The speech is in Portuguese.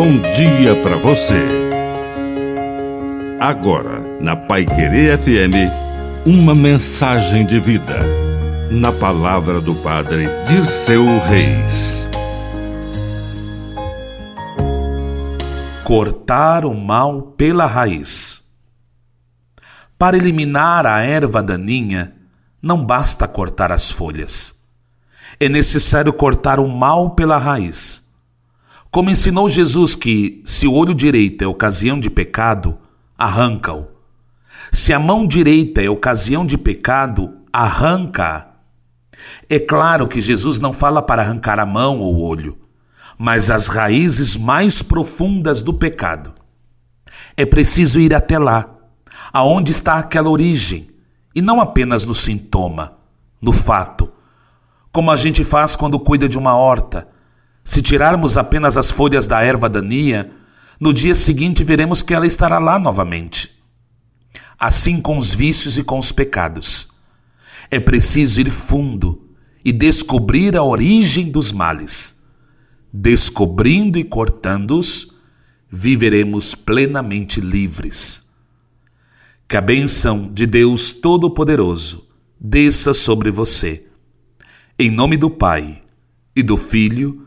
bom dia para você. Agora, na Pai Querer FM, uma mensagem de vida. Na palavra do Padre de seu Reis. Cortar o mal pela raiz. Para eliminar a erva daninha, não basta cortar as folhas. É necessário cortar o mal pela raiz. Como ensinou Jesus que, se o olho direito é ocasião de pecado, arranca-o. Se a mão direita é ocasião de pecado, arranca-a. É claro que Jesus não fala para arrancar a mão ou o olho, mas as raízes mais profundas do pecado. É preciso ir até lá, aonde está aquela origem, e não apenas no sintoma, no fato. Como a gente faz quando cuida de uma horta se tirarmos apenas as folhas da erva daninha, no dia seguinte veremos que ela estará lá novamente. Assim com os vícios e com os pecados. É preciso ir fundo e descobrir a origem dos males. Descobrindo e cortando-os, viveremos plenamente livres. Que a bênção de Deus Todo-Poderoso desça sobre você. Em nome do Pai, e do Filho,